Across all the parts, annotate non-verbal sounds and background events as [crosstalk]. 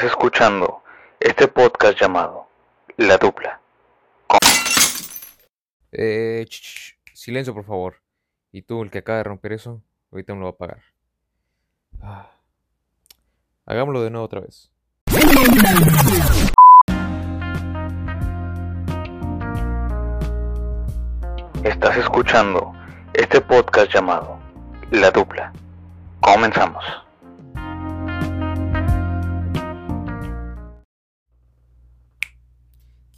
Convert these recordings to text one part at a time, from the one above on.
Estás escuchando este podcast llamado La Dupla. Eh, ch, ch, silencio, por favor. Y tú, el que acaba de romper eso, ahorita me lo va a pagar. Ah. Hagámoslo de nuevo otra vez. Estás escuchando este podcast llamado La Dupla. Comenzamos.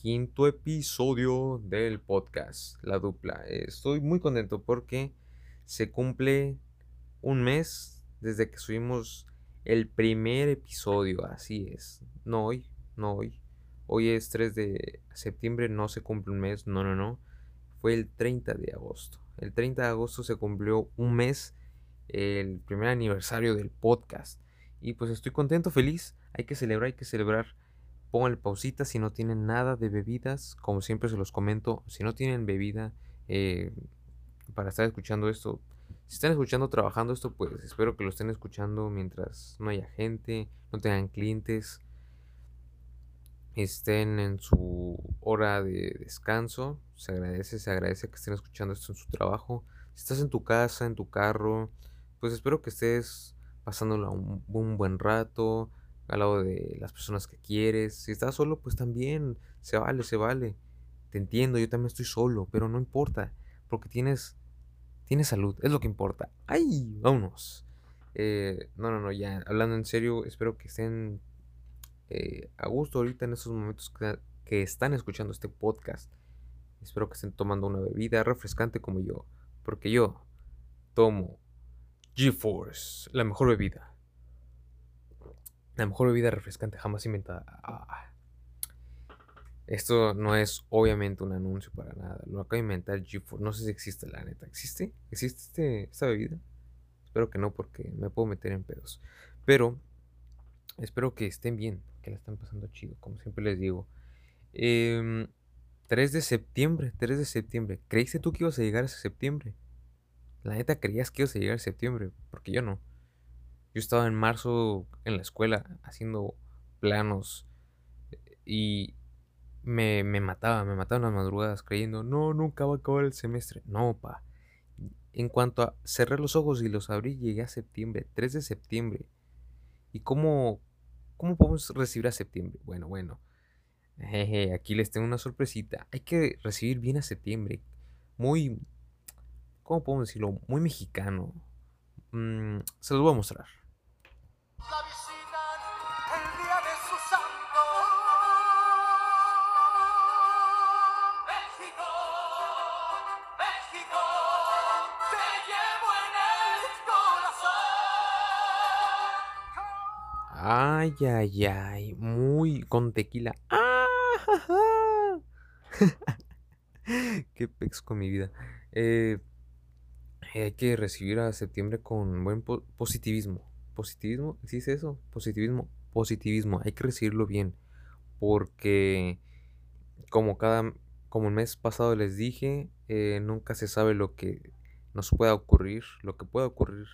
Quinto episodio del podcast La Dupla. Estoy muy contento porque se cumple un mes desde que subimos el primer episodio. Así es. No hoy, no hoy. Hoy es 3 de septiembre, no se cumple un mes. No, no, no. Fue el 30 de agosto. El 30 de agosto se cumplió un mes, el primer aniversario del podcast. Y pues estoy contento, feliz. Hay que celebrar, hay que celebrar. Pónganle pausita si no tienen nada de bebidas. Como siempre se los comento, si no tienen bebida eh, para estar escuchando esto, si están escuchando trabajando esto, pues espero que lo estén escuchando mientras no haya gente, no tengan clientes, estén en su hora de descanso. Se agradece, se agradece que estén escuchando esto en su trabajo. Si estás en tu casa, en tu carro, pues espero que estés pasándola un, un buen rato al lado de las personas que quieres. Si estás solo, pues también se vale, se vale. Te entiendo, yo también estoy solo, pero no importa, porque tienes, tienes salud, es lo que importa. ¡Ay! Vámonos. Eh, no, no, no, ya, hablando en serio, espero que estén eh, a gusto ahorita en estos momentos que, que están escuchando este podcast. Espero que estén tomando una bebida refrescante como yo, porque yo tomo GeForce, la mejor bebida. La mejor bebida refrescante jamás inventada. Ah. Esto no es obviamente un anuncio para nada. Lo acabo de inventar GeForce. No sé si existe la neta. ¿Existe? ¿Existe este, esta bebida? Espero que no porque me puedo meter en pedos. Pero espero que estén bien, que la están pasando chido, como siempre les digo. Eh, 3 de septiembre, 3 de septiembre. ¿Creíste tú que ibas a llegar a septiembre? La neta creías que ibas a llegar a septiembre, porque yo no. Yo estaba en marzo en la escuela haciendo planos y me, me mataba, me mataban las madrugadas creyendo, no, nunca va a acabar el semestre. No, pa. En cuanto a cerrar los ojos y los abrí, llegué a septiembre, 3 de septiembre. ¿Y cómo, cómo podemos recibir a septiembre? Bueno, bueno. Jeje, aquí les tengo una sorpresita. Hay que recibir bien a septiembre. Muy, ¿cómo podemos decirlo? Muy mexicano. Mm, se los voy a mostrar. La visitan el día de su santo. México, México, te llevo en el corazón. Ay, ay, ay. Muy con tequila. ¡Ah! [laughs] Qué pex con mi vida. Eh, hay que recibir a septiembre con buen po- positivismo. ¿Positivismo? ¿Existe eso? Positivismo. Positivismo. Hay que recibirlo bien. Porque como cada como el mes pasado les dije, eh, nunca se sabe lo que nos pueda ocurrir, lo que pueda ocurrir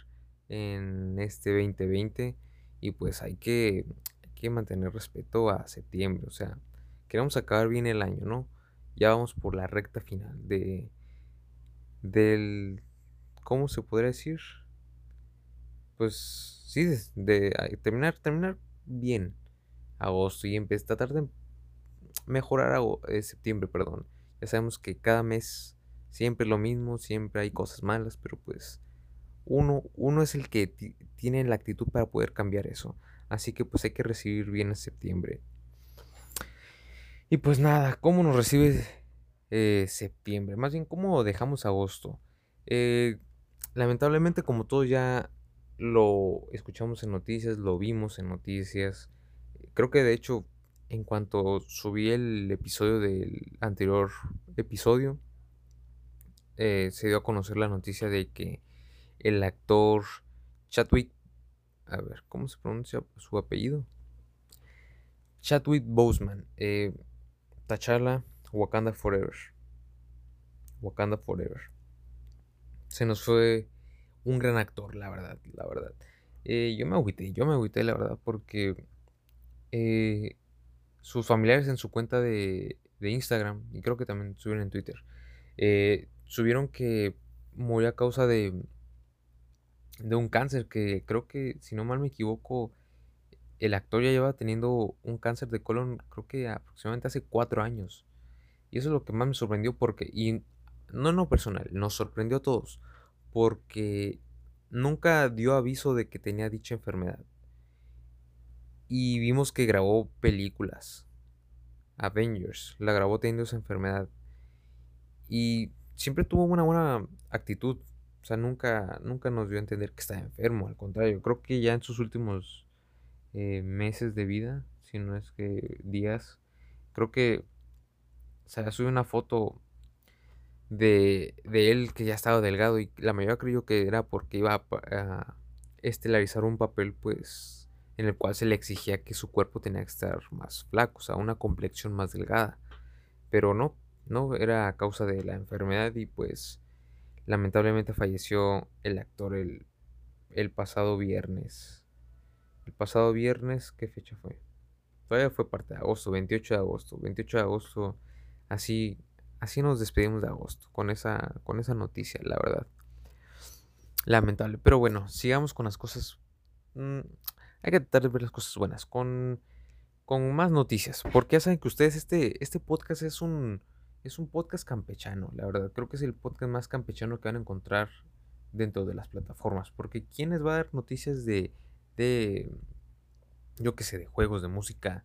en este 2020 y pues hay que, hay que mantener respeto a septiembre, o sea, queremos acabar bien el año, ¿no? Ya vamos por la recta final de del ¿cómo se podría decir? Pues sí, de, a- terminar terminar bien agosto y empezar tratar de mejorar eh, septiembre, perdón. Ya sabemos que cada mes siempre es lo mismo, siempre hay cosas malas, pero pues uno, uno es el que ti- tiene la actitud para poder cambiar eso. Así que pues hay que recibir bien en septiembre. Y pues nada, ¿cómo nos recibe eh, septiembre? Más bien, ¿cómo dejamos agosto? Eh, lamentablemente, como todos ya lo escuchamos en noticias, lo vimos en noticias, creo que de hecho, en cuanto subí el episodio del anterior episodio, eh, se dio a conocer la noticia de que el actor Chadwick, a ver, ¿cómo se pronuncia su apellido? Chadwick Boseman, eh, T'Challa, Wakanda Forever. Wakanda Forever. Se nos fue un gran actor, la verdad, la verdad. Eh, yo me agüité, yo me agüité, la verdad, porque eh, sus familiares en su cuenta de, de, Instagram, y creo que también subieron en Twitter, eh, subieron que murió a causa de, de un cáncer que creo que, si no mal me equivoco, el actor ya lleva teniendo un cáncer de colon, creo que aproximadamente hace cuatro años. Y eso es lo que más me sorprendió porque, y no no personal, nos sorprendió a todos, porque nunca dio aviso de que tenía dicha enfermedad. Y vimos que grabó películas. Avengers, la grabó teniendo esa enfermedad. Y siempre tuvo una buena actitud. O sea, nunca, nunca nos dio a entender que estaba enfermo. Al contrario, creo que ya en sus últimos eh, meses de vida, si no es que días, creo que o sea, subí una foto de, de, él que ya estaba delgado y la mayoría creyó que era porque iba a, a, estelarizar un papel pues en el cual se le exigía que su cuerpo tenía que estar más flaco, o sea, una complexión más delgada. Pero no, no era a causa de la enfermedad y pues lamentablemente falleció el actor el, el pasado viernes. El pasado viernes, ¿qué fecha fue? Todavía fue parte de agosto, 28 de agosto. 28 de agosto, así, así nos despedimos de agosto, con esa, con esa noticia, la verdad. Lamentable. Pero bueno, sigamos con las cosas. Mmm, hay que tratar de ver las cosas buenas, con, con más noticias. Porque ya saben que ustedes, este, este podcast es un, es un podcast campechano, la verdad. Creo que es el podcast más campechano que van a encontrar dentro de las plataformas. Porque ¿quién les va a dar noticias de, de yo qué sé, de juegos, de música,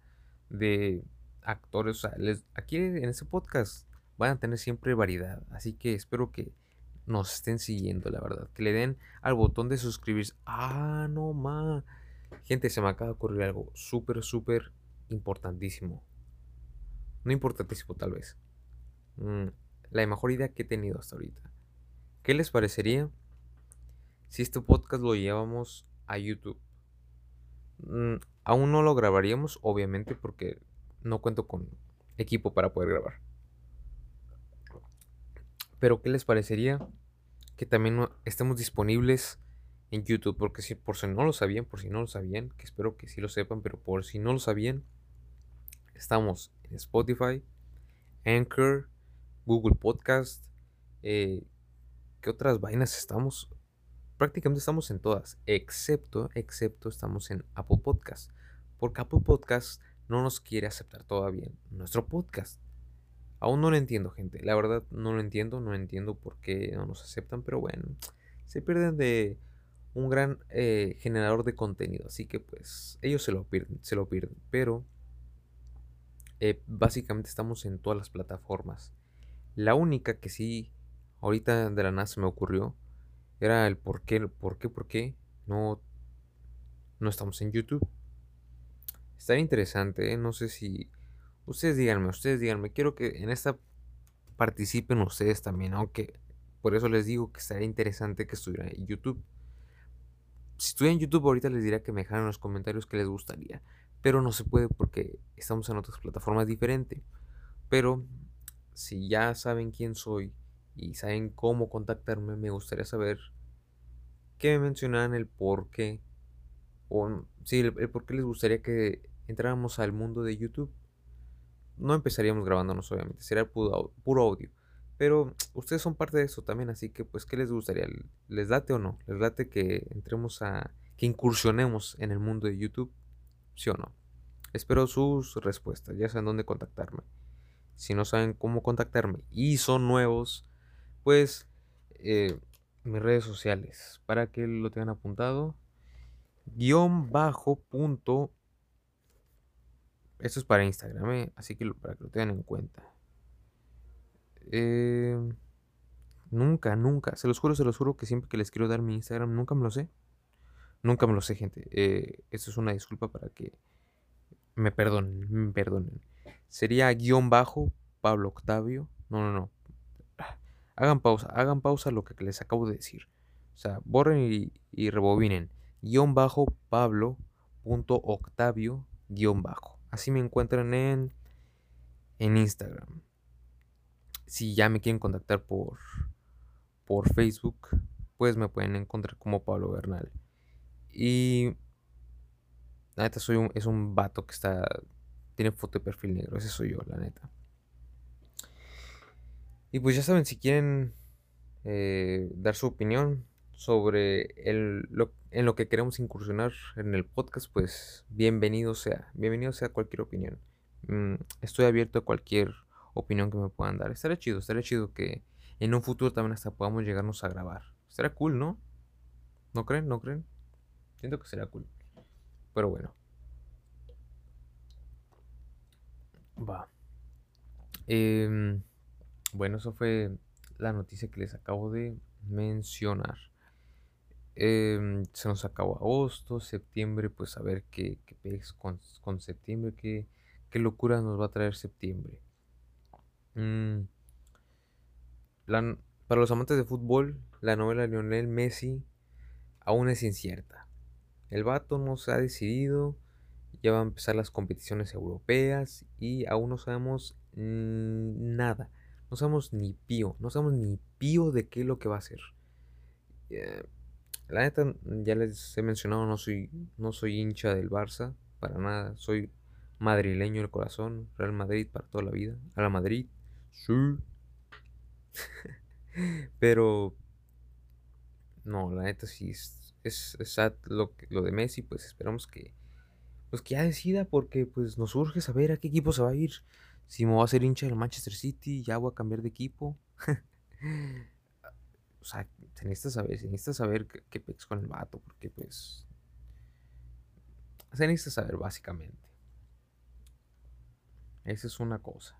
de actores? O sea, les, aquí en este podcast a tener siempre variedad. Así que espero que nos estén siguiendo, la verdad. Que le den al botón de suscribirse. Ah, no más. Gente, se me acaba de ocurrir algo súper, súper importantísimo. No importantísimo tal vez. Mm, la mejor idea que he tenido hasta ahorita. ¿Qué les parecería si este podcast lo llevamos a YouTube? Mm, aún no lo grabaríamos, obviamente, porque no cuento con equipo para poder grabar. Pero ¿qué les parecería que también estemos disponibles en YouTube? Porque si por si no lo sabían, por si no lo sabían, que espero que sí lo sepan, pero por si no lo sabían, estamos en Spotify, Anchor, Google Podcast, eh, ¿qué otras vainas estamos? Prácticamente estamos en todas, excepto, excepto estamos en Apple Podcast, porque Apple Podcast no nos quiere aceptar todavía nuestro podcast. Aún no lo entiendo, gente. La verdad no lo entiendo, no entiendo por qué no nos aceptan, pero bueno, se pierden de un gran eh, generador de contenido, así que pues ellos se lo pierden, se lo pierden, pero eh, básicamente estamos en todas las plataformas. La única que sí, ahorita de la nada se me ocurrió, era el por qué, por qué, por qué no, no estamos en YouTube. Estaría interesante, ¿eh? no sé si Ustedes díganme, ustedes díganme, quiero que en esta participen ustedes también, aunque por eso les digo que estaría interesante que estuviera en YouTube. Si estuviera en YouTube ahorita les diría que me dejaran en los comentarios que les gustaría, pero no se puede porque estamos en otras plataformas diferentes. Pero si ya saben quién soy y saben cómo contactarme, me gustaría saber que me mencionaran el por qué, o sí, el, el por qué les gustaría que entráramos al mundo de YouTube no empezaríamos grabándonos, obviamente, sería puro, audio. Pero [tsk] ustedes son parte de eso también, así que pues, ¿qué les gustaría? ¿Les late o no? ¿Les late que entremos a... que incursionemos en el mundo de YouTube? ¿Sí o no? Espero sus respuestas, ya saben dónde contactarme. Si no saben cómo contactarme y son nuevos, pues eh, mis redes sociales, para que lo tengan apuntado, guion bajo punto esto es para Instagram, ¿eh? así que para que lo tengan en cuenta. Eh, nunca, nunca, se los juro, se los juro que siempre que les quiero dar mi Instagram, nunca me lo sé. Nunca me lo sé, gente. Eh, esto es una disculpa para que me perdonen, me perdonen. Sería guion bajo Pablo Octavio. No, no, no. Hagan pausa, hagan pausa lo que les acabo de decir. O sea, borren y, y rebobinen. Guión bajo Pablo punto Octavio guion bajo. Así me encuentran en, en Instagram. Si ya me quieren contactar por, por Facebook, pues me pueden encontrar como Pablo Bernal. Y La neta soy un, es un vato que está, tiene foto de perfil negro, ese soy yo, la neta. Y pues ya saben, si quieren eh, dar su opinión sobre el, lo, en lo que queremos incursionar en el podcast, pues bienvenido sea, bienvenido sea cualquier opinión. Mm, estoy abierto a cualquier opinión que me puedan dar. Estaría chido, estaría chido que en un futuro también hasta podamos llegarnos a grabar. Estaría cool, ¿no? ¿No creen? ¿No creen? Siento que será cool. Pero bueno. Va. Eh, bueno, eso fue la noticia que les acabo de mencionar. Em, se nos acabó agosto, septiembre, pues a ver qué, qué con, con, septiembre, qué, qué locura nos va a traer septiembre. Mm, para los amantes de fútbol, la novela Lionel Messi aún es incierta. El vato no se ha decidido, ya van a empezar las competiciones europeas y aún no sabemos nada. No sabemos ni pío, no sabemos ni pío de qué es lo que va a hacer. Eh, la neta, ya les he mencionado, no soy, no soy hincha del Barça, para nada. Soy madrileño del corazón, Real Madrid para toda la vida. A la Madrid, sí. [laughs] Pero, no, la neta sí es, es, lo, lo de Messi, pues esperamos que, pues que ya decida, porque pues nos urge saber a qué equipo se va a ir. Si me voy a hacer hincha del Manchester City, ya voy a cambiar de equipo. [laughs] o sea, se necesita saber, se necesita saber qué, pex con el vato, porque pues. Se necesita saber, básicamente. Esa es una cosa.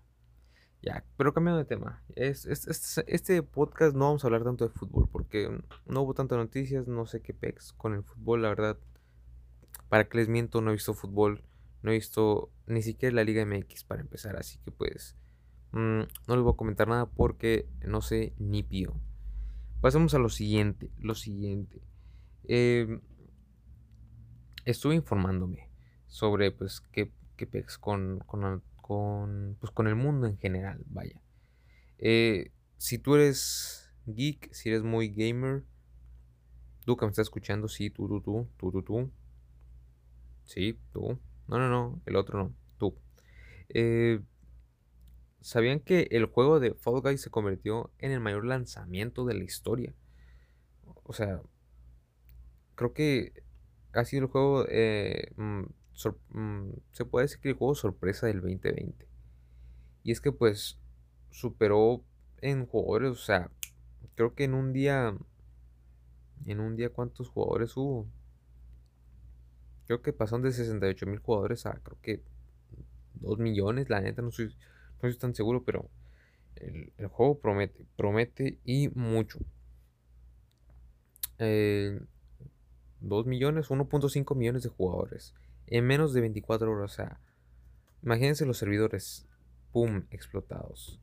Ya, pero cambiando de tema. Es, este podcast no vamos a hablar tanto de fútbol, porque no hubo tantas noticias, no sé qué pex con el fútbol, la verdad. Para que les miento, no he visto fútbol no he visto ni siquiera la Liga MX para empezar, así que pues mm, no les voy a comentar nada porque no sé ni pío. Pasemos a lo siguiente, lo siguiente. Em, estuve informándome sobre pues qué, qué con, con, con, pues, con el mundo en general, vaya. Eh, si tú eres geek, si eres muy gamer, tú que me estás escuchando, sí, tú, tú, tú, tú, tú, tú. Sí, tú. No, no, no, el otro no, tú. Eh, ¿Sabían que el juego de Fall Guys se convirtió en el mayor lanzamiento de la historia? O sea, creo que ha sido el juego, eh, mm, mm, se puede decir que el juego sorpresa del 2020. Y es que pues superó en jugadores, o sea, creo que en un día, en un día cuántos jugadores hubo. Creo que pasaron de 68 mil jugadores a creo que 2 millones. La neta no soy, no estoy tan seguro, pero el, juego promete, promete y mucho. 2 eh, millones, 1.5 millones de jugadores en menos de 24 horas. O sea, imagínense los servidores, pum, explotados.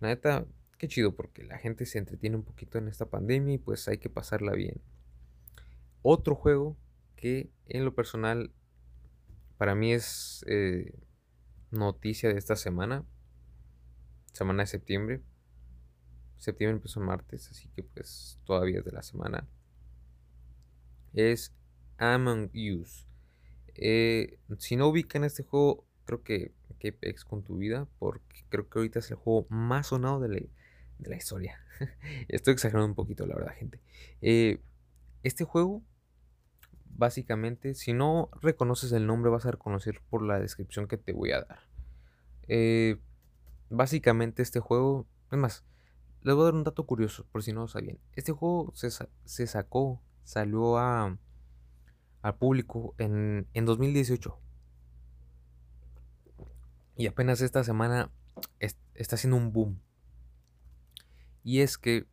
La neta, qué chido porque la gente se entretiene un poquito en esta pandemia y pues hay que pasarla bien. Otro juego que en lo personal para mí es eh, noticia de esta semana, semana de septiembre. Septiembre empezó martes, así que pues todavía es de la semana. Es Among Us. Eh, si no ubican este juego, creo que, que pex con tu vida, porque creo que ahorita es el juego más sonado de la, de la historia. [laughs] Estoy exagerando un poquito, la verdad, gente. Eh, este juego básicamente, si no reconoces el nombre, vas a reconocer por la descripción que te voy a dar. Eh, básicamente, este juego, es más, les voy a dar un dato curioso, por si no lo sabían. Este juego se, sacó, salió a, al público en, en 2018. Y apenas esta semana está haciendo un boom. Y es que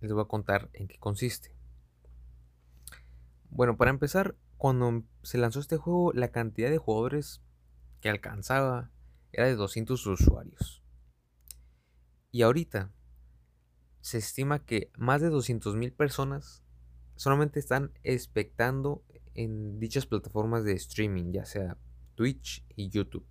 les voy a contar en qué consiste. Bueno, para empezar, cuando se lanzó este juego, la cantidad de jugadores que alcanzaba era de 200 usuarios. Y ahorita se estima que más de 200.000 personas solamente están expectando en dichas plataformas de streaming, ya sea Twitch y YouTube.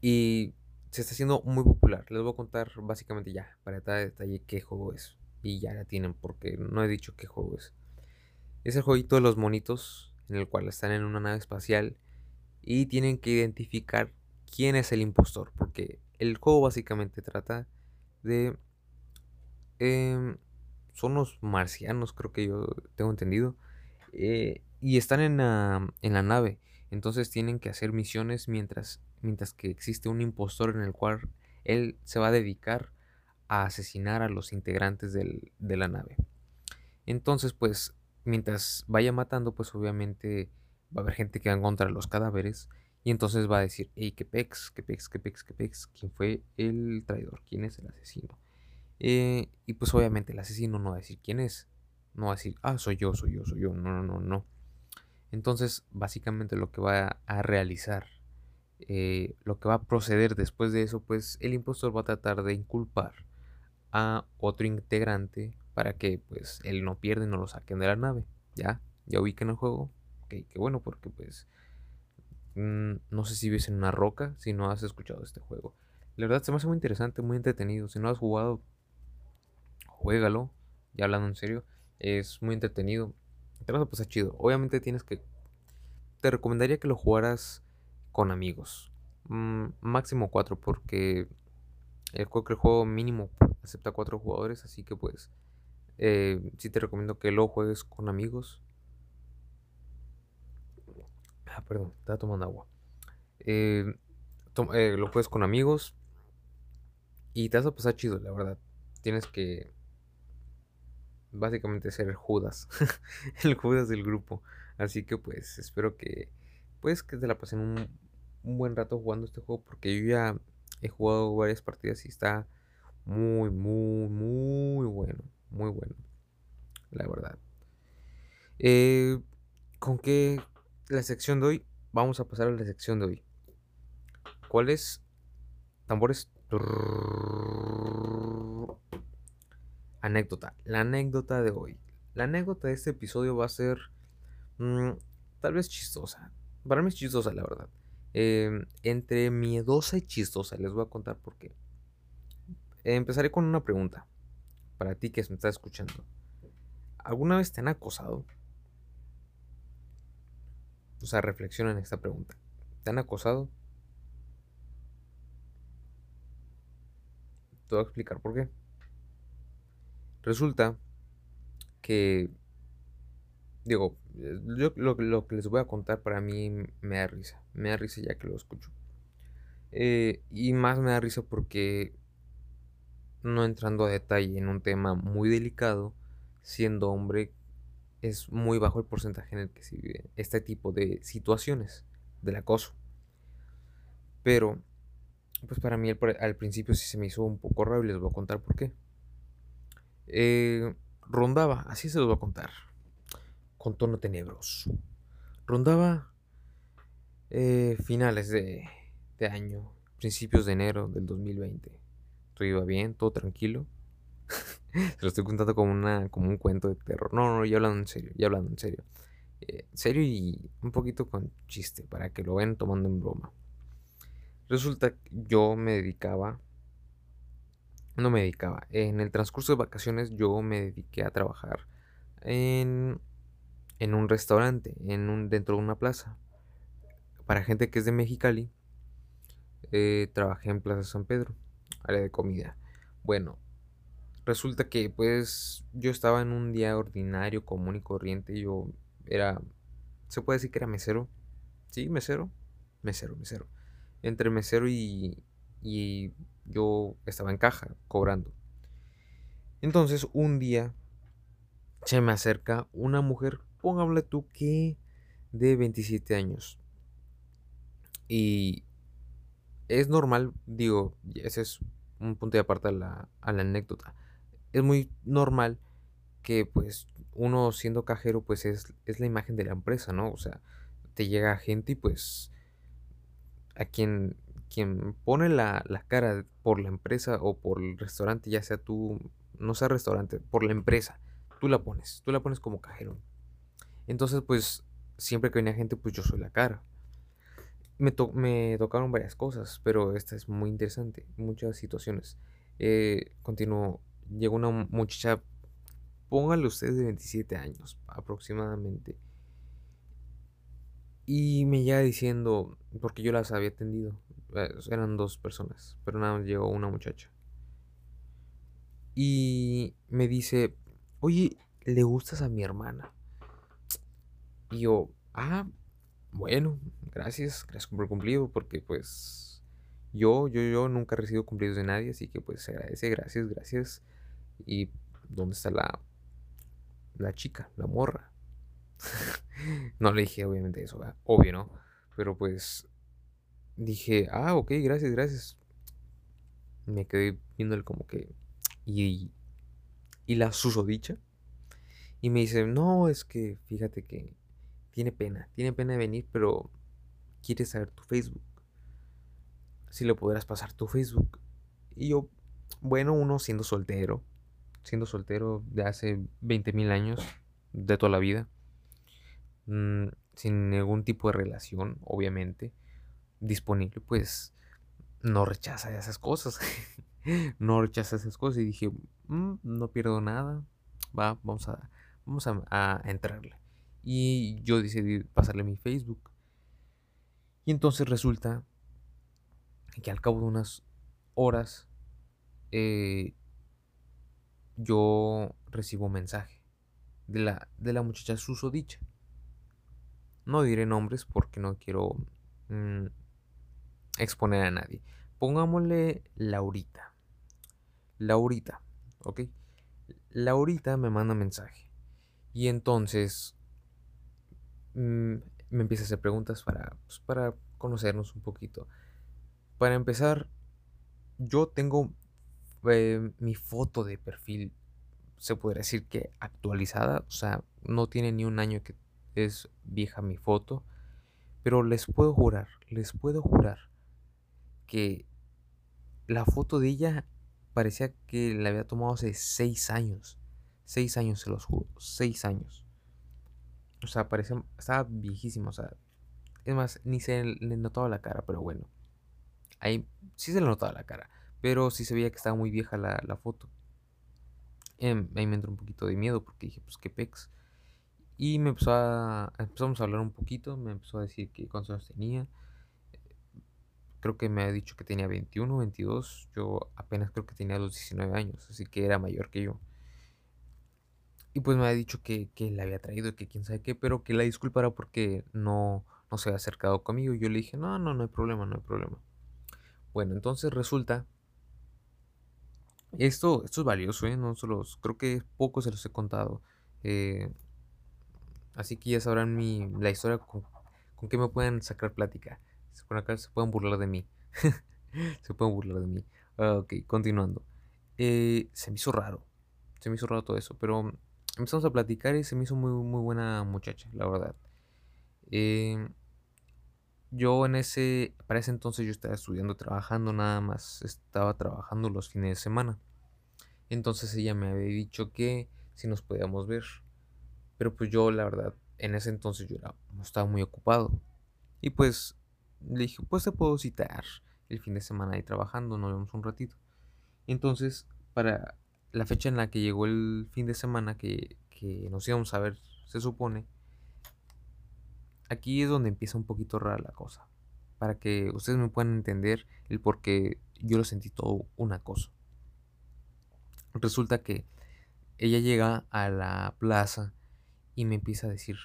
Y se está haciendo muy popular. Les voy a contar básicamente ya, para dar detalle, qué juego es. Y ya la tienen, porque no he dicho qué juego es. Es el jueguito de los monitos en el cual están en una nave espacial y tienen que identificar quién es el impostor, porque el juego básicamente trata de... em, son los marcianos, creo que yo tengo entendido, eh, y están en la, en la nave, entonces tienen que hacer misiones mientras, mientras que existe un impostor en el cual él se va a dedicar a asesinar a los integrantes del- de la nave. Entonces, pues, mientras vaya matando, pues obviamente va a haber gente que va a encontrar los cadáveres y entonces va a decir, hey, qué pex, qué pex, qué pex, qué pex, ¿quién fue el traidor? ¿Quién es el asesino? Eh, y pues obviamente el asesino no va a decir quién es, no va a decir, ah, soy yo, soy yo, soy yo, no, no, no, no. Entonces, básicamente lo que va a realizar, eh, lo que va a proceder después de eso, pues el impostor va a tratar de inculpar a otro integrante para que pues él no pierda y no lo saquen de la nave. ¿Ya? ¿Ya ubican el juego? Ok, qué bueno porque pues mm, no sé si vives en una roca si no has escuchado este juego. La verdad se me hace muy interesante, muy entretenido. Si no has jugado, juégalo. Ya hablando en serio, es muy entretenido. Te vas a pasar chido. Obviamente tienes que... Te recomendaría que lo jugaras con amigos. Mm, máximo cuatro porque el juego mínimo acepta cuatro jugadores, así que pues eh, sí te recomiendo que lo juegues con amigos. Ah, perdón, estaba tomando agua. Eh, eh, lo juegues con amigos y te vas a pasar chido, la verdad. Tienes que básicamente ser el Judas, [laughs] el Judas del grupo. Así que pues espero que pues que te la pasen un buen rato jugando este juego porque yo ya he jugado varias partidas y está muy, muy, muy bueno. Muy bueno. La verdad. Eh, ¿Con qué la sección de hoy? Vamos a pasar a la sección de hoy. ¿Cuál es? Tambores. Anécdota. La anécdota de hoy. La anécdota de este episodio va a ser mm, tal vez chistosa. Para mí es chistosa, la verdad. Eh, entre miedosa y chistosa. Les voy a contar por qué. Empezaré con una pregunta. Para ti que me estás escuchando. ¿Alguna vez te han acosado? O sea, reflexiona en esta pregunta. ¿Te han acosado? Te voy a explicar por qué. Resulta que, digo, yo lo, lo que les voy a contar para mí me da risa. Me da risa ya que lo escucho. Eh, y más me da risa porque, no entrando a detalle en un tema muy delicado, siendo hombre, es muy bajo el porcentaje en el que se vive este tipo de situaciones del acoso. Pero, pues para mí al, pr- al principio sí se me hizo un poco raro y les voy a contar por qué. Eh, rondaba, así se los voy a contar, con tono tenebroso. Rondaba eh, finales de, de año, principios de enero del 2020. Todo iba bien, todo tranquilo. [laughs] Se lo estoy contando como, una, como un cuento de terror. No, no, ya hablando en serio, ya hablando en serio. Eh, serio y un poquito con chiste, para que lo vean tomando en broma. Resulta que yo me dedicaba, no me dedicaba, en el transcurso de vacaciones yo me dediqué a trabajar en, en un restaurante, en un, dentro de una plaza. Para gente que es de Mexicali, eh, trabajé en Plaza San Pedro, área de comida. Bueno, resulta que pues yo estaba en un día ordinario, común y corriente. Yo era, se puede decir que era mesero. Sí, mesero. Mesero, mesero. Entre mesero y, y yo estaba en caja, cobrando. Entonces un día se me acerca una mujer, póngale tú que de 27 años. Y es normal, digo, ese es un punto de aparte a la, a la anécdota. Es muy normal que pues uno siendo cajero pues es, es la imagen de la empresa, ¿no? O sea, te llega gente y pues a quien, quien pone la, la cara por la empresa o por el restaurante, ya sea tú, no sea restaurante, por la empresa, tú la pones, tú la pones como cajero. Entonces pues siempre que venía gente pues yo soy la cara. Me, to- me tocaron varias cosas, pero esta es muy interesante, muchas situaciones. Eh, continuó, llegó una mu- muchacha, póngale ustedes de 27 años aproximadamente. Y me llega diciendo, porque yo las había atendido, eh, eran dos personas, pero nada más llegó una muchacha. Y me dice, oye, ¿le gustas a mi hermana? Y yo, ah, bueno, gracias, gracias por el cumplido, porque pues yo, yo, yo nunca he recibido cumplidos de nadie, así que pues se agradece, gracias, gracias. Y ¿dónde está la, la chica, la morra? [laughs] no le dije obviamente eso, obvio, ¿no? Pero pues dije, ah, ok, gracias, gracias. Me quedé viéndole como que, ¿y, y la susodicha? Y me dice, no, es que fíjate que tiene pena, tiene pena de venir, pero quiere saber tu Facebook. Si le podrás pasar tu Facebook. Y yo, bueno, uno siendo soltero, siendo soltero de hace 20 mil años, de toda la vida, mm, sin ningún tipo de relación, obviamente, disponible, pues no rechaza esas cosas. [laughs] no rechaza esas cosas. Y dije, mm, no pierdo nada. Va, vamos a, vamos a entrarle. Y yo decidí pasarle mi Facebook. Y entonces resulta que al cabo de unas horas eh, yo recibo un mensaje de la, de la muchacha susodicha. No diré nombres porque no quiero mm, exponer a nadie. Pongámosle Laurita. Laurita, ¿ok? Laurita me manda mensaje. Y entonces mm, me empieza a hacer preguntas para, pues, para conocernos un poquito. Para empezar, yo tengo eh, mi foto de perfil, se podría decir que actualizada, o sea, no tiene ni un año que es vieja mi foto, pero les puedo jurar, les puedo jurar que la foto de ella parecía que la había tomado hace seis años. Seis años, se los juro. Seis años. O sea, parecía, estaba viejísima. O sea, es más, ni se le notaba la cara, pero bueno. Ahí sí se le notaba la cara, pero sí se veía que estaba muy vieja la, foto. Em, ahí me entró un poquito de miedo porque dije, pues qué pex. Y me empezó a, empezamos a hablar un poquito, me empezó a decir que cuántos años tenía. Creo que me ha dicho que tenía 21, 22. Yo apenas creo que tenía los 19 años, así que era mayor que yo. Y pues me ha dicho que, que la había traído, que quién sabe qué, pero que la disculpara porque no, no se había acercado conmigo. Y yo le dije, no, no, no hay problema, no hay problema. Bueno, entonces resulta. Esto, esto es valioso, ¿eh? No solo, creo que poco se los he contado. Eh, así que ya sabrán mi, la historia con, con qué me pueden sacar plática. Por acá se pueden burlar de mí. [laughs] se pueden burlar de mí. ok, continuando. Eh, se me hizo raro. Se me hizo raro todo eso. Pero empezamos a platicar y se me hizo muy, muy buena muchacha, la verdad. Eh, yo en ese, para ese entonces yo estaba estudiando, trabajando, nada más estaba trabajando los fines de semana. Entonces ella me había dicho que si nos podíamos ver. Pero pues yo la verdad, en ese entonces yo era, estaba muy ocupado. Y pues le dije, pues te puedo citar el fin de semana ahí trabajando, nos vemos un ratito. Entonces, para la fecha en la que llegó el fin de semana que, que nos íbamos a ver, se supone, aquí es donde empieza un poquito rara la cosa. Para que ustedes me puedan entender el por qué yo lo sentí todo una cosa. Resulta que ella llega a la plaza y me empieza a decir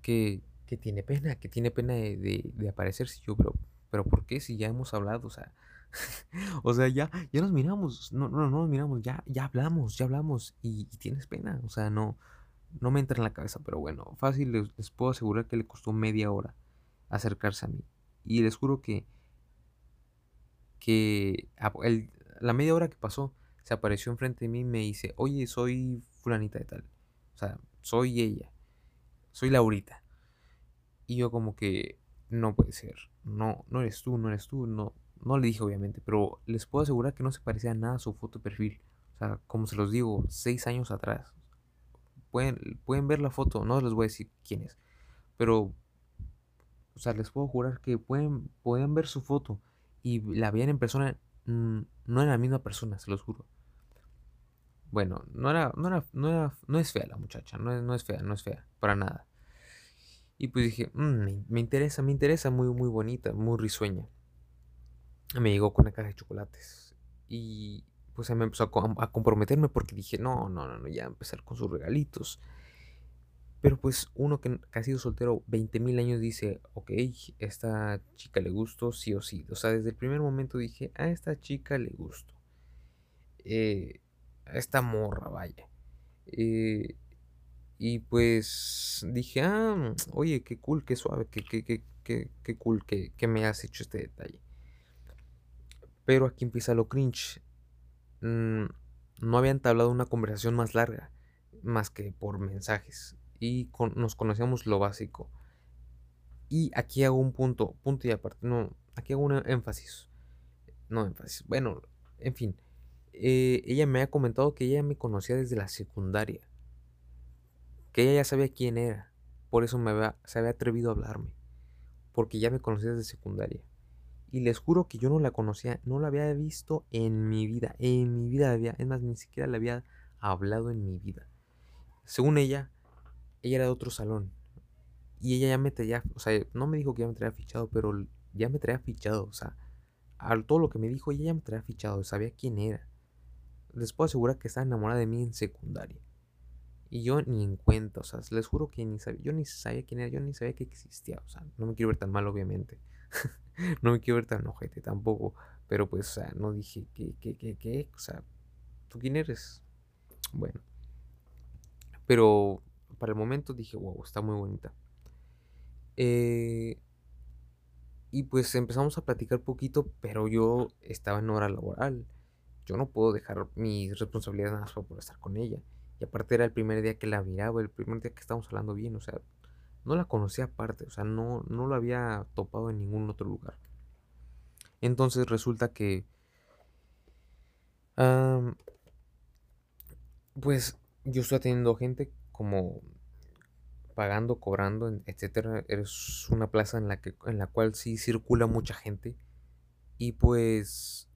que, que tiene pena, que tiene pena de, de, aparecerse. Yo, pero, pero ¿por qué? Si ya hemos hablado, o sea, [laughs] o sea, ya, ya nos miramos, no, no, no nos miramos, ya, ya hablamos, ya hablamos y, tienes pena, o sea, no, no me entra en la cabeza, pero bueno, fácil les, puedo asegurar que le costó media hora acercarse a mí. Y les juro que, que la media hora que pasó, se apareció enfrente de mí y me dice, oye, soy fulanita de tal. O sea, soy ella. Soy Laurita. Y yo como que, no puede ser. No, no eres tú, no eres tú. No, no le dije obviamente, pero les puedo asegurar que no se parecía nada a su foto de perfil. O sea, como se los digo, seis años atrás. Pueden, pueden ver la foto, no les voy a decir quién es. Pero, o sea, les puedo jurar que pueden, ver su foto y la vean en persona. Mm, no era la misma persona, se los juro. Bueno, no era, no era, no era, no es fea la muchacha, no es, no es fea, no es fea, para nada. Y pues dije, "Mm, me, me interesa, me interesa, muy, muy bonita, muy risueña. Me llegó con una caja de chocolates. Y pues me empezó a, com- a comprometerme porque dije, no, no, no, no, ya empezar con sus regalitos. Pero pues uno que, ha sido soltero 20 mil años dice, ok, esta chica le gustó sí o sí. O sea, desde el primer momento dije, a esta chica le gustó. Eh, a esta morra, vaya. Eh, y pues dije, ah, oye, qué cool, qué suave, qué, qué, qué, qué, qué cool que, que me has hecho este detalle. Pero aquí empieza lo cringe. Mm, no había entablado una conversación más larga, más que por mensajes. Y nos conocíamos lo básico. Y aquí hago un punto, punto y aparte, no, aquí hago un énfasis. No énfasis, bueno, en fin. eh, ella me ha comentado que ella me conocía desde la secundaria. Que ella ya sabía quién era. Por eso me había- se había atrevido a hablarme. Porque ya me conocía desde secundaria. Y les juro que yo no la conocía, no la había visto en mi vida. En mi vida había, es más, ni siquiera la había hablado en mi vida. Según ella, ella era de otro salón. Y ella ya me traía, o sea, no me dijo que ya me traía fichado, pero ya me traía fichado. O sea, a todo lo que me dijo, ella ya me traía fichado, sabía quién era. Les puedo asegurar que estaba enamorada de mí en secundaria. Y yo ni en cuenta, o sea, les juro que ni sabía, yo ni sabía quién era, yo ni sabía que existía. O sea, no me quiero ver tan mal, obviamente. [laughs] no me quiero ver tan ojete tampoco. Pero pues, o sea, no dije que, que, que, que, o sea, ¿tú quién eres? Bueno. Pero para el momento dije, wow, está muy bonita. Eh, y pues empezamos a platicar poquito, pero yo estaba en hora laboral. Yo no puedo dejar mis responsabilidades nada más poder estar con ella. Y aparte era el primer día que la miraba, el primer día que estábamos hablando bien, o sea, no la conocía aparte, o sea, no, no la había topado en ningún otro lugar. Entonces resulta que, pues yo estoy atendiendo gente como pagando, cobrando, etcétera. Es una plaza en la que, en la cual sí circula mucha gente. Y pues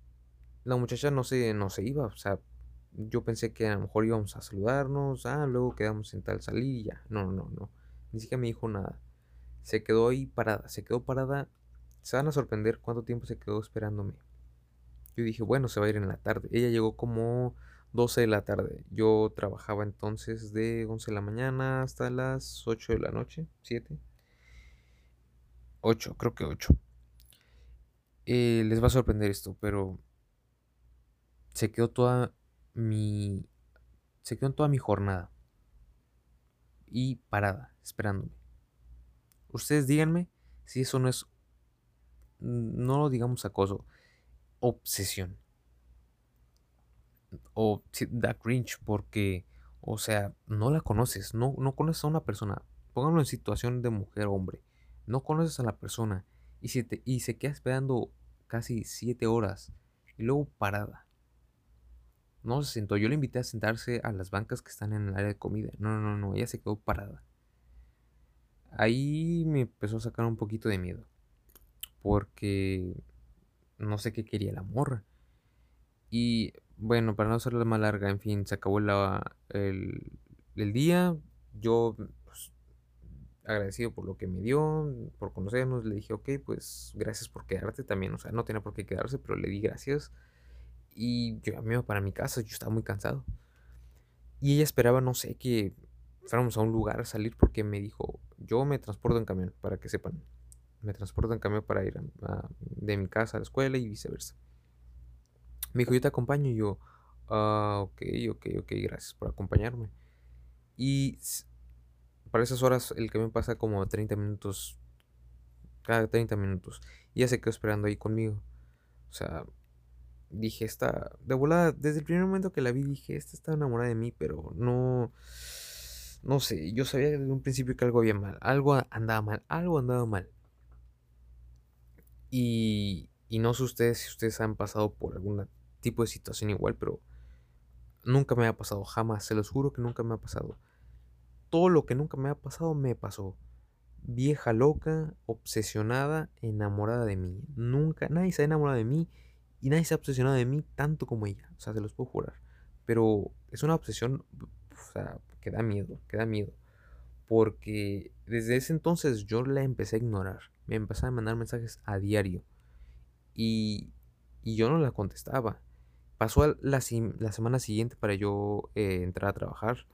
la muchacha no se, no se iba. O sea, yo pensé que a lo mejor íbamos a saludarnos. Ah, luego quedamos en tal salir y ya. No, no, no. Ni siquiera me dijo nada. Se quedó ahí parada. Se quedó parada. Se van a sorprender cuánto tiempo se quedó esperándome. Yo dije, bueno, se va a ir en la tarde. Ella llegó como 12 de la tarde. Yo trabajaba entonces de 11 de la mañana hasta las 8 de la noche. 7. 8, creo que 8. Eh, les va a sorprender esto, pero se quedó toda mi... Se quedó en toda mi jornada. Y parada, esperándome. Ustedes díganme si eso no es... No lo digamos acoso. Obsesión. O da cringe porque... O sea, no la conoces. No, no conoces a una persona. Pónganlo en situación de mujer o hombre. No conoces a la persona. Y, si te- y se queda esperando casi 7 horas. Y luego parada. No se sentó. Yo le invité a sentarse a las bancas que están en el área de comida. No, no, no. Ella se quedó parada. Ahí me empezó a sacar un poquito de miedo. Porque no sé qué quería la morra. Y bueno, para no hacerla más larga, en fin, se acabó el, el día. Yo, pues, agradecido por lo que me dio, por conocernos, le dije, ok, pues gracias por quedarte también. O sea, no tenía por qué quedarse, pero le di gracias. Y yo me iba para mi casa, yo estaba muy cansado. Y ella esperaba, no sé, que fuéramos a un lugar a salir porque me dijo, yo me transporto en camión, para que sepan. Me transporto en camión para ir de mi casa a la escuela y viceversa. Me dijo, yo te acompaño. Y yo, ah, ok, ok, ok, gracias por acompañarme. Y para esas horas el camión pasa como 30 minutos, cada 30 minutos. Y ella se quedó esperando ahí conmigo. O sea, dije, esta, de volada, desde el primer momento que la vi, dije, esta está enamorada de mí, pero no, no sé, yo sabía desde un principio que algo había mal, algo andaba mal, algo andaba mal. Y, y no sé ustedes si ustedes han pasado por algún tipo de situación igual, pero nunca me ha pasado, jamás, se los juro que nunca me ha pasado. Todo lo que nunca me ha pasado me pasó. Vieja loca, obsesionada, enamorada de mí. Nunca, nadie se ha enamorado de mí y nadie se ha obsesionado de mí tanto como ella. O sea, se los puedo jurar. Pero es una obsesión, o sea, que da miedo, que da miedo. Porque desde ese entonces yo la empecé a ignorar. Me empezaba a mandar mensajes a diario. Y, y yo no la contestaba. Pasó la, la semana siguiente para yo eh, entrar a trabajar.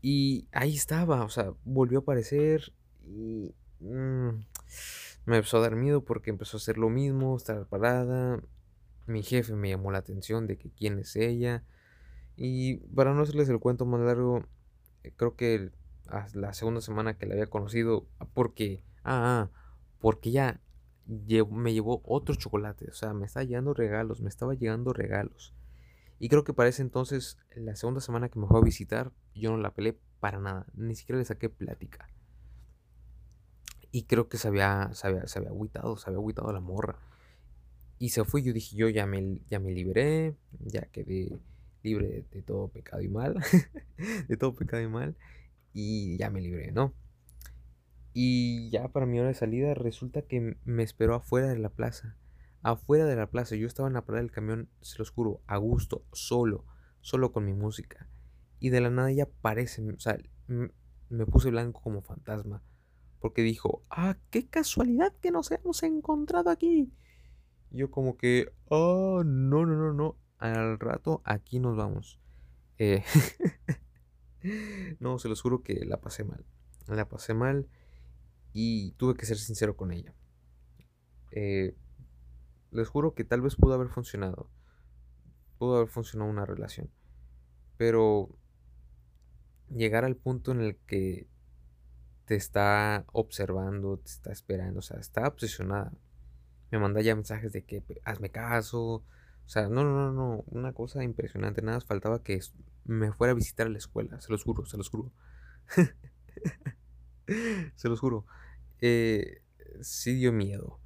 Y ahí estaba, o sea, volvió a aparecer y mm, me empezó a dar miedo porque empezó a hacer lo mismo, estar parada. Mi jefe me llamó la atención de que quién es ella. Y para no hacerles el cuento más largo, eh, creo que la segunda semana que la había conocido, porque, ah, ah porque ya me llevó otros chocolates, o sea, me estaba llegando regalos, me estaba llegando regalos. Y creo que para ese entonces, la segunda semana que me fue a visitar, yo no la pelé para nada, ni siquiera le saqué plática. Y creo que se había, se había, se había agüitado, se había agüitado la morra. Y se fue, yo dije, yo ya me, ya me liberé, ya quedé libre de, todo pecado y mal, [laughs] de todo pecado y mal, y ya me libré, ¿no? Y ya para mi hora de salida resulta que me esperó afuera de la plaza. Afuera de la plaza. Yo estaba en la parada del camión, se los juro, a gusto, solo, solo con mi música. Y de la nada ella aparece, o sea, me puse blanco como fantasma. Porque dijo, ah, qué casualidad que nos hemos encontrado aquí. yo como que, oh, no, no, no, no. Al rato aquí nos vamos. Eh, [laughs] no, se los juro que la pasé mal. La pasé mal y tuve que ser sincero con ella. Eh, les juro que tal vez pudo haber funcionado. Pudo haber funcionado una relación. Pero llegar al punto en el que te está observando, te está esperando, o sea, está obsesionada. Me manda ya mensajes de que hazme caso. O sea, no, no, no, no, una cosa impresionante. Nada, faltaba que me fuera a visitar a la escuela, se los juro, se los juro. [laughs] se los juro. Eh, sí dio miedo.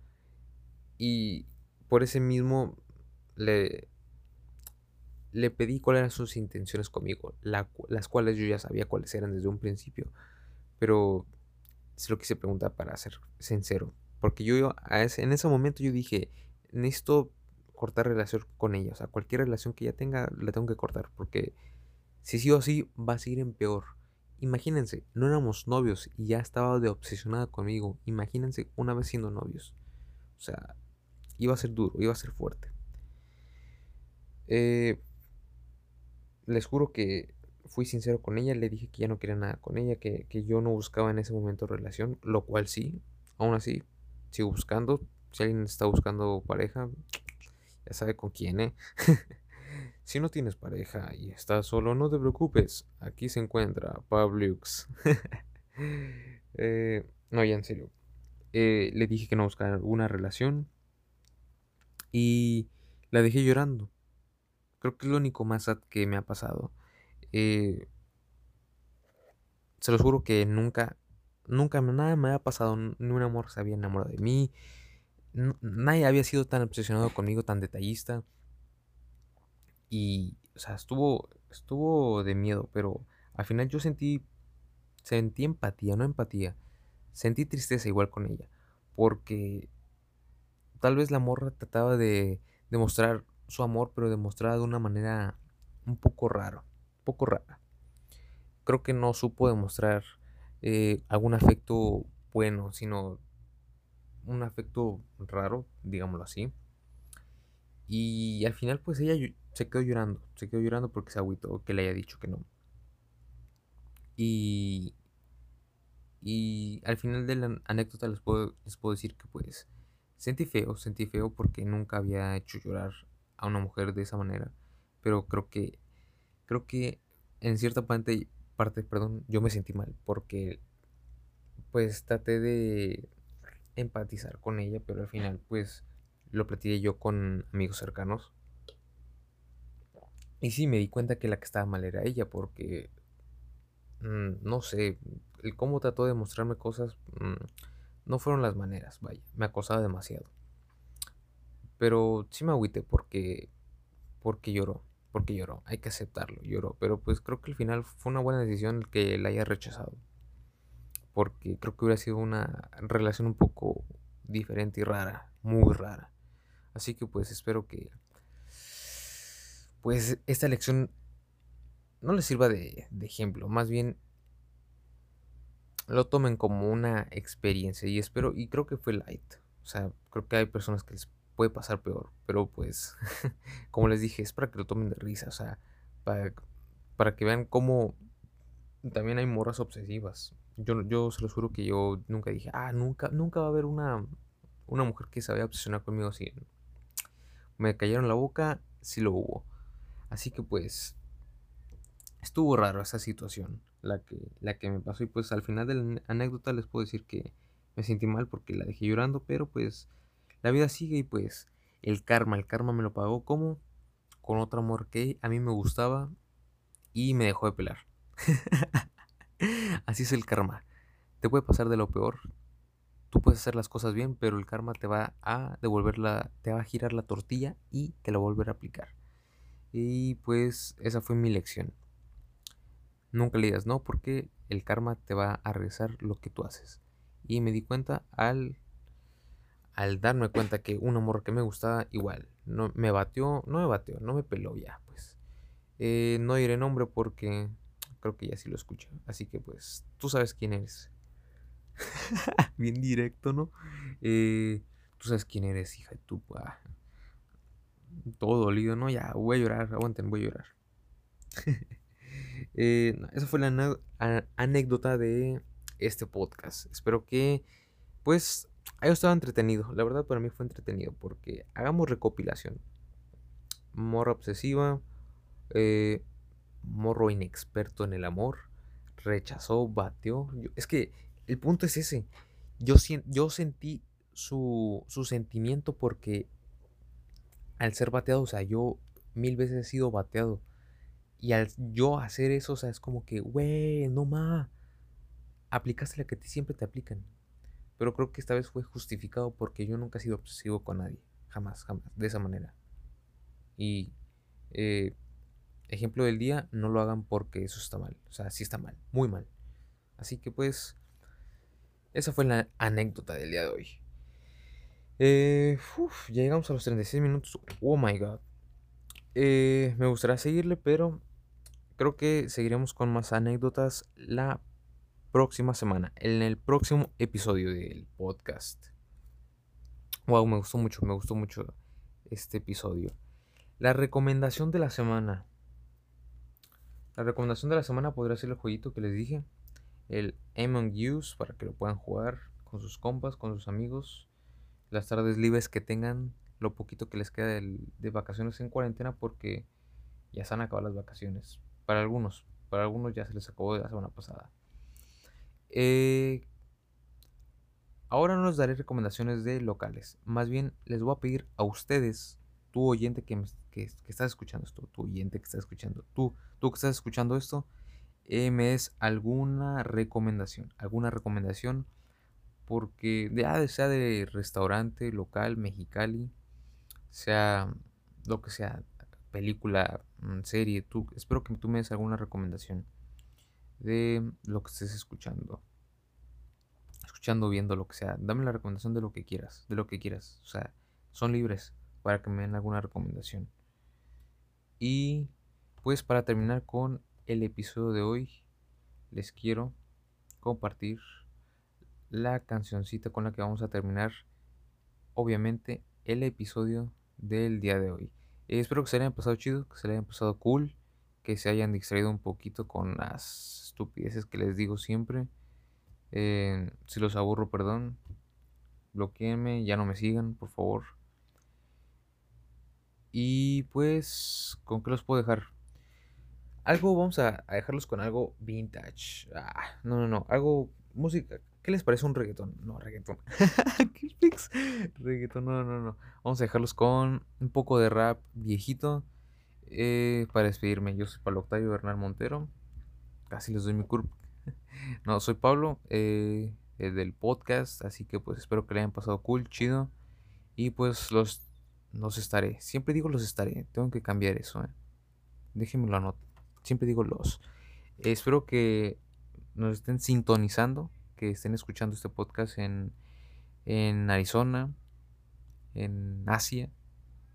Y por ese mismo le, le pedí cuáles eran sus intenciones conmigo, las cuales yo ya sabía cuáles eran desde un principio. Pero se lo quise preguntar para ser sincero. Porque yo en ese momento yo dije, necesito cortar relación con ella. O sea, cualquier relación que ella tenga, la tengo que cortar. Porque si sí o sí, va a seguir en peor. Imagínense, no éramos novios y ya estaba de obsesionada conmigo. Imagínense una vez siendo novios. O sea, iba a ser duro, iba a ser fuerte. Eh, les juro que fui sincero con ella, le dije que ya no quería nada con ella, que, yo no buscaba en ese momento relación, lo cual sí, aún así, sigo buscando. Si alguien está buscando pareja, ya sabe con quién, ¿eh? [laughs] Si no tienes pareja y estás solo, no te preocupes. Aquí se encuentra Pablux. [laughs] eh, no, ya en serio. Eh, le dije que no buscara alguna relación. Y la dejé llorando. Creo que es lo único más que me ha pasado. Eh, se los juro que nunca, nunca, nada me había pasado. Ni un amor se había enamorado de mí. Nadie había sido tan obsesionado conmigo, tan detallista. Y, o sea, estuvo, estuvo de miedo, pero al final yo sentí, sentí empatía, no empatía. Sentí tristeza igual con ella, porque tal vez la morra trataba de demostrar su amor, pero demostraba de una manera un poco rara, un poco rara. Creo que no supo demostrar eh, algún afecto bueno, sino un afecto raro, digámoslo así. Y al final, pues ella se quedó llorando, se quedó llorando porque se agüitó que le haya dicho que no. Y, y al final de la anécdota les puedo, les puedo decir que pues sentí feo, sentí feo porque nunca había hecho llorar a una mujer de esa manera. Pero creo que, creo que en cierta parte, parte, perdón, yo me sentí mal porque pues traté de empatizar con ella, pero al final pues lo platiqué yo con amigos cercanos y sí, me di cuenta que la que estaba mal era ella, porque, mm, no sé, cómo trató de mostrarme cosas mm, no fueron las maneras, vaya, me acosaba demasiado. Pero sí me agüité porque, porque lloró, porque lloró, hay que aceptarlo, lloró. Pero pues creo que al final fue una buena decisión que la haya rechazado. Porque creo que hubiera sido una relación un poco diferente y rara, muy rara. Así que pues espero que pues esta lección no le sirva de, ejemplo, más bien lo tomen como una experiencia y espero, y creo que fue light. O sea, creo que hay personas que les puede pasar peor, pero pues, [laughs] como les dije, es para que lo tomen de risa, o sea, para, para que vean cómo también hay morras obsesivas. Yo, yo se los juro que yo nunca dije, ah, nunca, nunca va a haber una, una mujer que se vaya a obsesionar conmigo así. Me cayeron la boca, sí lo hubo. Así que pues, estuvo raro esa situación, la que, la que me pasó. Y pues al final de la anécdota les puedo decir que me sentí mal porque la dejé llorando, pero pues la vida sigue y pues el karma, el karma me lo pagó como con otro amor que a mí me gustaba y me dejó de pelar. [laughs] [laughs] Así es el karma. Te puede pasar de lo peor. Tú puedes hacer las cosas bien, pero el karma te va a devolver la, te va a girar la tortilla y te la va a volver a aplicar. Y pues esa fue mi lección. Nunca le digas no porque el karma te va a regresar lo que tú haces. Y me di cuenta al al darme cuenta que un amor que me gustaba igual no me batió, no me batió, no me peló ya, pues. Eh, no diré nombre porque creo que ya sí lo escucho. Así que pues tú sabes quién eres. [laughs] Bien directo, ¿no? Eh, tú sabes quién eres, hija de tu... todo dolido, ¿no? Ya, voy a llorar, aguanten, voy a llorar. [laughs] eh, esa fue la anécdota de este podcast. Espero que, pues, haya estado entretenido. La verdad, para mí fue entretenido porque hagamos recopilación. Morra obsesiva, eh, morro inexperto en el amor, rechazó, bateó. es que el punto es ese. Yo, yo sentí su, su sentimiento porque al ser bateado, o sea, yo mil veces he sido bateado. Y al yo hacer eso, o sea, es como que, güey, no más. Aplicaste la que siempre te aplican. Pero creo que esta vez fue justificado porque yo nunca he sido obsesivo con nadie. Jamás, jamás. De esa manera. Y eh, ejemplo del día, no lo hagan porque eso está mal. O sea, sí está mal, muy mal. Así que pues, esa fue la anécdota del día de hoy. Eh, ya llegamos a los 36 minutos. Oh my god. Eh, me gustaría seguirle, pero creo que seguiremos con más anécdotas la próxima semana, en el próximo episodio del podcast. Wow, me gustó mucho, me gustó mucho este episodio. La recomendación de la semana. La recomendación de la semana podría ser el jueguito que les dije. El Among Us para que lo puedan jugar con sus compas, con sus amigos. Las tardes libres que tengan, lo poquito que les queda de, vacaciones en cuarentena porque ya se han acabado las vacaciones. Para algunos, para algunos ya se les acabó de la semana pasada. Eh, ahora no les daré recomendaciones de locales. Más bien les voy a pedir a ustedes, tu oyente que, que, estás escuchando esto, tu oyente que estás escuchando, tú, tú que estás escuchando esto, eh, me des alguna recomendación, alguna recomendación, porque ya sea de restaurante, local, mexicali, sea lo que sea, película, mm, serie, tú, espero que tú me des alguna recomendación de lo que estés escuchando. Escuchando, viendo, lo que sea. Dame la recomendación de lo que quieras, de lo que quieras. O sea, son libres para que me den alguna recomendación. Y pues para terminar con el episodio de hoy, les quiero compartir la cancioncita con la que vamos a terminar, obviamente, el episodio del día de hoy. Eh, espero que se le hayan pasado chido, que se le hayan pasado cool, que se hayan distraído un poquito con las estupideces que les digo siempre. Eh, si los aburro, perdón. Bloqueenme, ya no me sigan, por favor. Y pues, ¿con qué los puedo dejar? Algo, vamos a, dejarlos con algo vintage. Ah, no, no, no. Algo, música. ¿Qué les parece un reggaetón? No, reggaetón. [laughs] ¿Qué reggaetón, no, no, no. Vamos a dejarlos con un poco de rap viejito. Eh, para despedirme, yo soy Pablo Octavio Bernal Montero. Casi les doy mi curva. [laughs] no, soy Pablo, eh, del podcast. Así que pues espero que le hayan pasado cool, chido. Y pues los los estaré. Siempre digo los estaré. Tengo que cambiar eso. ¿eh? Déjenme la nota. Siempre digo los. espero que nos estén sintonizando. Que estén escuchando este podcast en, en Arizona. En Asia.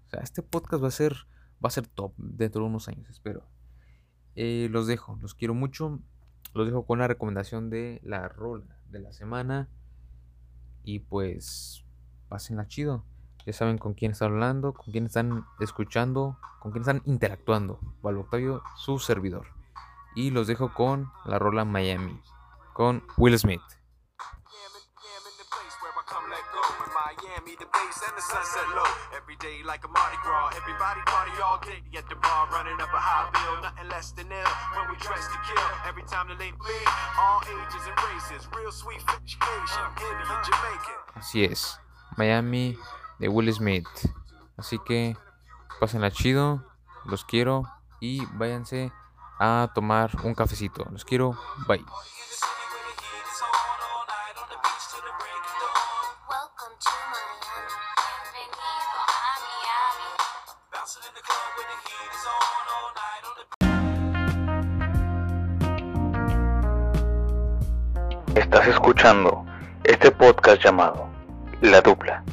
O sea, este podcast va a ser. Va a ser top dentro de unos años, espero. Eh, los dejo. Los quiero mucho. los dejo con la recomendación de la rola de la semana. Y pues, pásenla chido. Ya saben con quién están hablando, con quién están escuchando, con quién están interactuando. Valvo Octavio, su servidor. Y los dejo con la rola Miami, con Will Smith. Miami, the bass and the sunset low. Every day like a Mardi Gras. Everybody party all day at the bar, running up a high bill. Nothing less than ill when we dress to kill. Every time the late bleed, all ages and races. Real sweet French, Asian, Indian, Jamaican. Así es, Miami de Will Smith. Así que pásenla chido, los quiero y váyanse a tomar un cafecito. Los quiero, bye. Estás escuchando este podcast llamado La Dupla.